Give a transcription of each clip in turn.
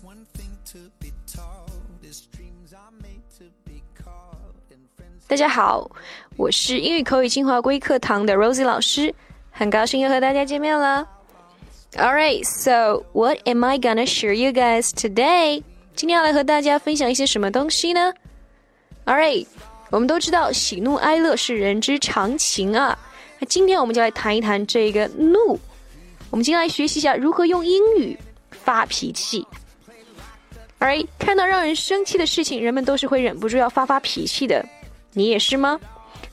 One thing to be tall, these dreams are made to be caught. And friends 大家好，我是英语口语精华龟课堂的 Rosie 老师，很高兴又和大家见面了。All right, so what am I gonna share you guys today? 今天要来和大家分享一些什么东西呢？All right，我们都知道喜怒哀乐是人之常情啊。那今天我们就来谈一谈这个怒。我们今天来学习一下如何用英语发脾气。Alright，看到让人生气的事情，人们都是会忍不住要发发脾气的。你也是吗？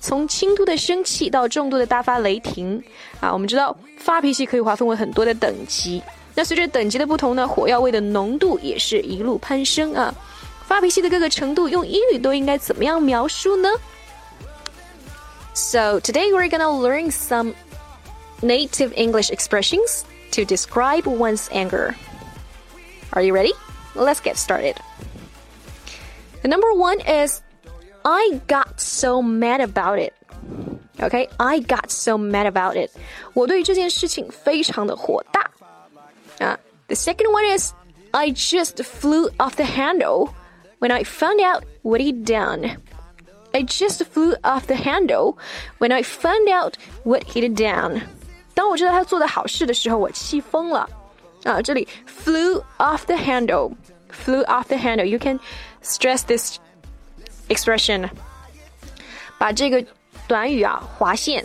从轻度的生气到重度的大发雷霆啊，我们知道发脾气可以划分为很多的等级。那随着等级的不同呢，火药味的浓度也是一路攀升啊。发脾气的各个程度，用英语都应该怎么样描述呢？So today we're gonna learn some native English expressions to describe one's anger. Are you ready? Let's get started. The number one is I got so mad about it. Okay, I got so mad about it. 我对这件事情非常的火大。啊，the second one is I just flew off the handle when I found out what he'd done. I just flew off the handle when I found out what he'd done. 当我知道他做的好事的时候，我气疯了。 啊，这里 flew off the handle, flew off the handle. You can stress this expression. 把这个短语啊划线，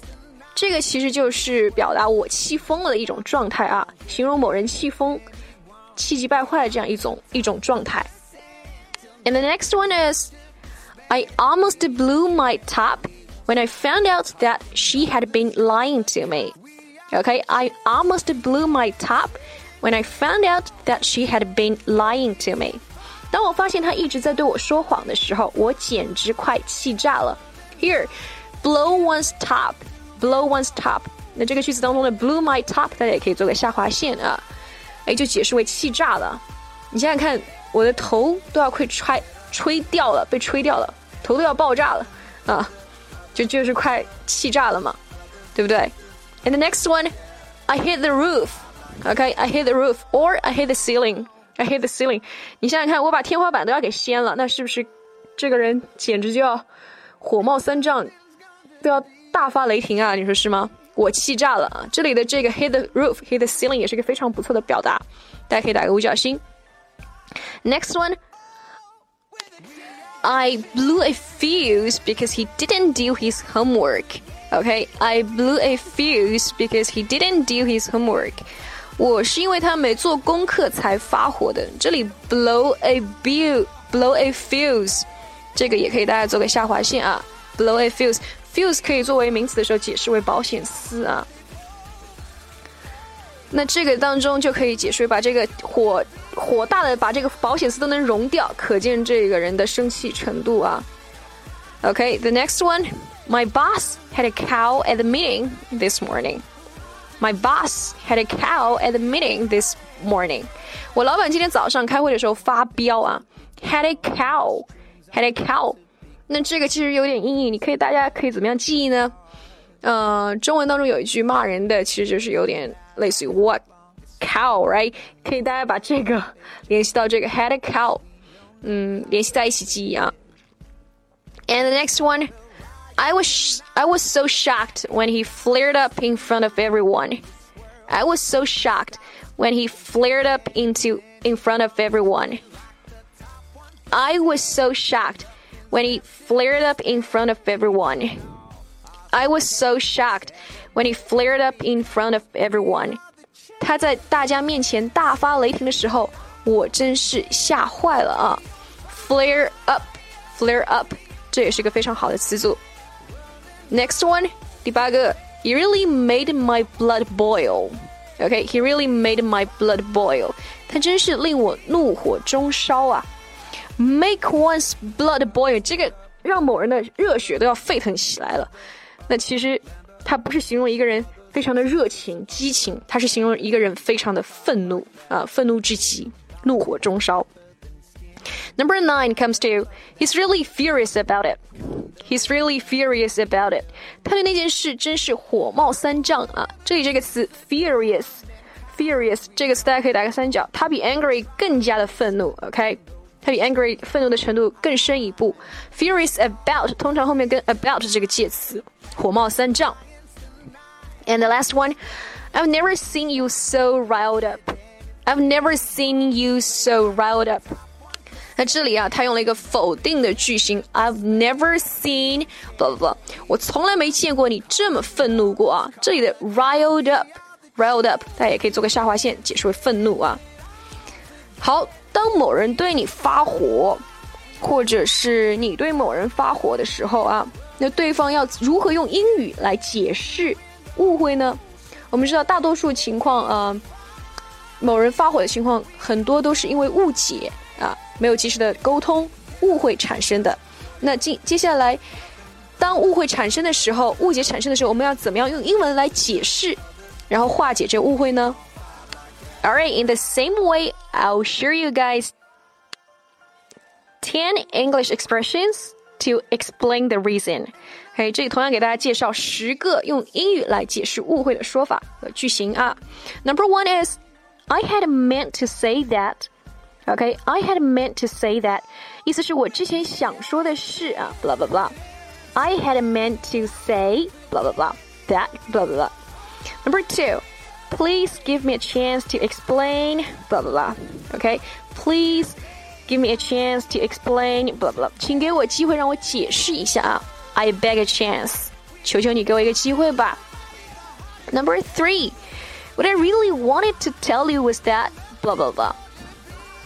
这个其实就是表达我气疯了的一种状态啊，形容某人气疯、气急败坏的这样一种一种状态。And the next one is, I almost blew my top when I found out that she had been lying to me. Okay, I almost blew my top when I found out that she had been lying to me. 当我发现她一直在对我说谎的时候，我简直快气炸了。Here, blow one's top, blow one's top。那这个句子当中的 blew my top，大家也可以做个下划线啊，哎，就解释为气炸了。你想想看，我的头都要快吹吹掉了，被吹掉了，头都要爆炸了啊，就就是快气炸了嘛，对不对？And the next one, I hit the roof. Okay, I hit the roof, or I hit the ceiling. I hit the ceiling. 你想想看，我把天花板都要给掀了，那是不是这个人简直就要火冒三丈，都要大发雷霆啊？你说是吗？我气炸了啊！这里的这个 hit the roof, hit the ceiling 也是一个非常不错的表达，大家可以打个五角星。Next one. I blew a fuse because he didn't do his homework. Okay, I blew a fuse because he didn't do his homework. 我是因为他没做功课才发火的。这里 blow a bu blow a fuse，这个也可以大家做个下划线啊。blow a fuse，fuse 可以作为名词的时候解释为保险丝啊。那这个当中就可以解释把这个火火大的把这个保险丝都能融掉，可见这个人的生气程度啊。Okay, the next one. My boss had a cow at the meeting this morning. My boss had a cow at the meeting this morning. 我老板今天早上开会的时候发飙啊，had a cow, had a cow. 那这个其实有点阴影，你可以大家可以怎么样记忆呢？呃，中文当中有一句骂人的，其实就是有点类似于 what cow，right？可以大家把这个联系到这个 had a cow，嗯，联系在一起记忆啊。And the next one. I was I was so shocked when he flared up in front of everyone. I was so shocked when he flared up into in front of everyone. I was so shocked when he flared up in front of everyone. I was so shocked when he flared up in front of everyone. 他在大家面前大发雷霆的时候，我真是吓坏了啊！Flare up, flare up，这也是个非常好的词组。 Next one，第八个，He really made my blood boil. Okay, he really made my blood boil. 他真是令我怒火中烧啊！Make one's blood boil，这个让某人的热血都要沸腾起来了。那其实它不是形容一个人非常的热情激情，它是形容一个人非常的愤怒啊，愤怒至极，怒火中烧。 Number nine comes to he's really furious about it. He's really furious about it. 他对那件事真是火冒三丈啊！这里这个词 furious。 furious 这个词大家可以打个三角，它比 angry 更加的愤怒，OK？它比 angry 愤怒的程度更深一步。Furious about 通常后面跟 about 这个介词，火冒三丈。And the last one, I've never seen you so riled up. I've never seen you so riled up. 那这里啊，他用了一个否定的句型，I've never seen 不不不我从来没见过你这么愤怒过啊。这里的 riled up，riled up，大家也可以做个下划线，解释为愤怒啊。好，当某人对你发火，或者是你对某人发火的时候啊，那对方要如何用英语来解释误会呢？我们知道，大多数情况啊，某人发火的情况很多都是因为误解。啊，没有及时的沟通，误会产生的。那接接下来，当误会产生的时候，误解产生的时候，我们要怎么样用英文来解释，然后化解这误会呢？Alright, in the same way, I'll share you guys ten English expressions to explain the reason. 嘿，这里同样给大家介绍十个用英语来解释误会的说法和句型啊。Number one is, I had meant to say that. Okay, I had meant to say that，意思是我之前想说的是啊，blah blah blah。I had meant to say blah blah blah that blah blah blah. Number two, please give me a chance to explain blah blah blah. Okay, please give me a chance to explain blah blah. 请给我机会让我解释一下啊。I beg a chance，求求你给我一个机会吧。Number three, what I really wanted to tell you was that blah blah blah.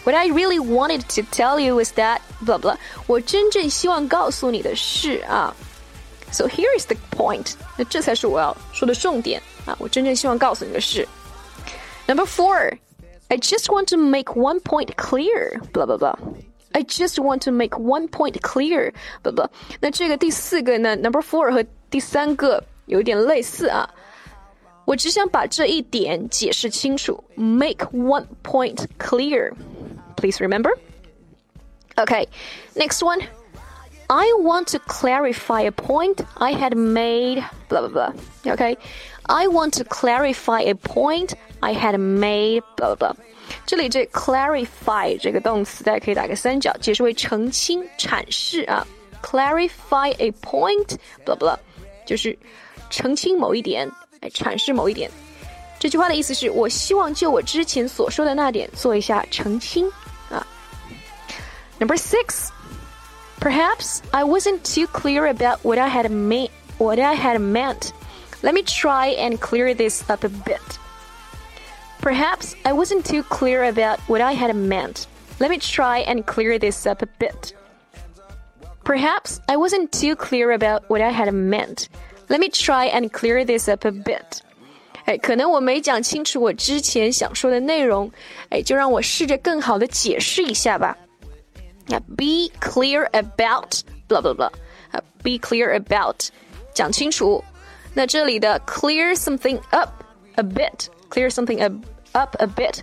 What I really wanted to tell you is that blah blah. 我真正希望告诉你的是啊。So here is the point. 那这才是我要说的重点啊！我真正希望告诉你的是，Number four. I just want to make one point clear. Blah blah blah. I just want to make one point clear. Blah blah. 那这个第四个呢？Number four 和第三个有点类似啊。我只想把这一点解释清楚。Make one point clear. Please remember. Okay, next one. I want to clarify a point I had made. Blah blah blah. Okay, I want to clarify a point I had made. Blah blah blah. 这里这 clarify 这个动词，大家可以打个三角，解释为澄清、阐释啊。Clarify a point. Blah blah，就是澄清某一点，哎，阐释某一点。这句话的意思是我希望就我之前所说的那点做一下澄清。 Number six. Perhaps I wasn't too clear about what I had meant. What I had meant. Let me try and clear this up a bit. Perhaps I wasn't too clear about what I had meant. Let me try and clear this up a bit. Perhaps I wasn't too clear about what I had meant. Let me try and clear this up a bit. 哎，可能我没讲清楚我之前想说的内容，哎，就让我试着更好的解释一下吧。 be clear about blah blah blah. Uh, be clear about 讲清楚。那这里的 clear something up a bit, clear something up a bit，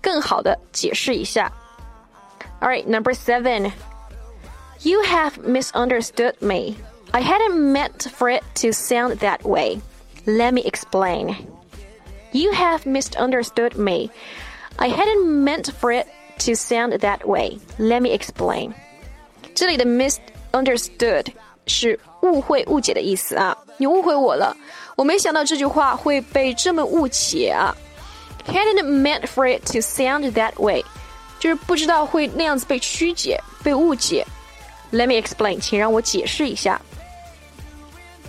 更好的解释一下。All right, number seven. You have misunderstood me. I hadn't meant for it to sound that way. Let me explain. You have misunderstood me. I hadn't meant for it to sound that way. Let me explain. 这里的 misunderstood 是误会、误解的意思啊。你误会我了，我没想到这句话会被这么误解啊。Hadn't meant for it to sound that way，就是不知道会那样子被曲解、被误解。Let me explain，请让我解释一下。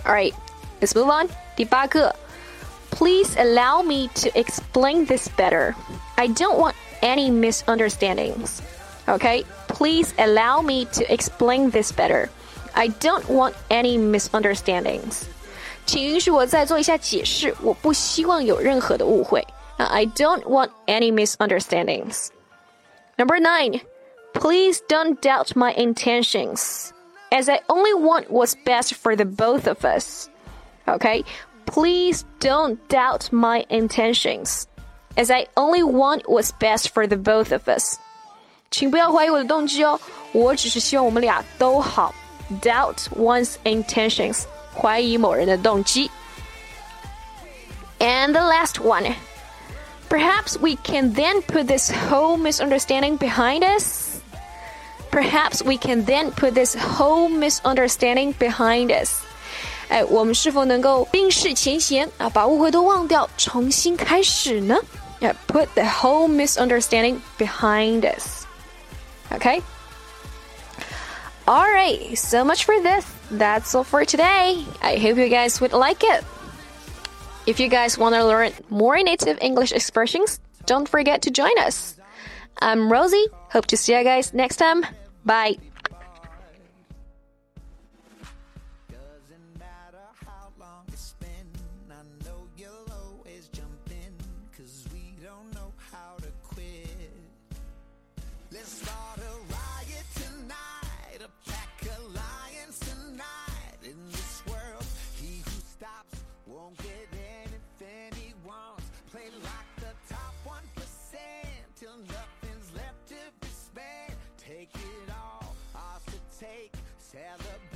Alright, let's move on. 第八个，Please allow me to explain this better. I don't want any misunderstandings. Okay, please allow me to explain this better. I don't want any misunderstandings. 请允许我再做一下解释，我不希望有任何的误会。I don't want any misunderstandings. Number nine, please don't doubt my intentions, as I only want what's best for the both of us. Okay, please don't doubt my intentions as I only want what's best for the both of us. 请不要怀疑我的动机哦，我只是希望我们俩都好。Doubt one's intentions，怀疑某人的动机。And the last one. Perhaps we can then put this whole misunderstanding behind us. Perhaps we can then put this whole misunderstanding behind us. 哎，我们是否能够冰释前嫌啊，把误会都忘掉，重新开始呢 ？Yeah, put the whole misunderstanding behind us. Okay. Alright, so much for this. That's all for today. I hope you guys would like it. If you guys want to learn more native English expressions, don't forget to join us. I'm Rosie. Hope to see you guys next time. Bye. Taliban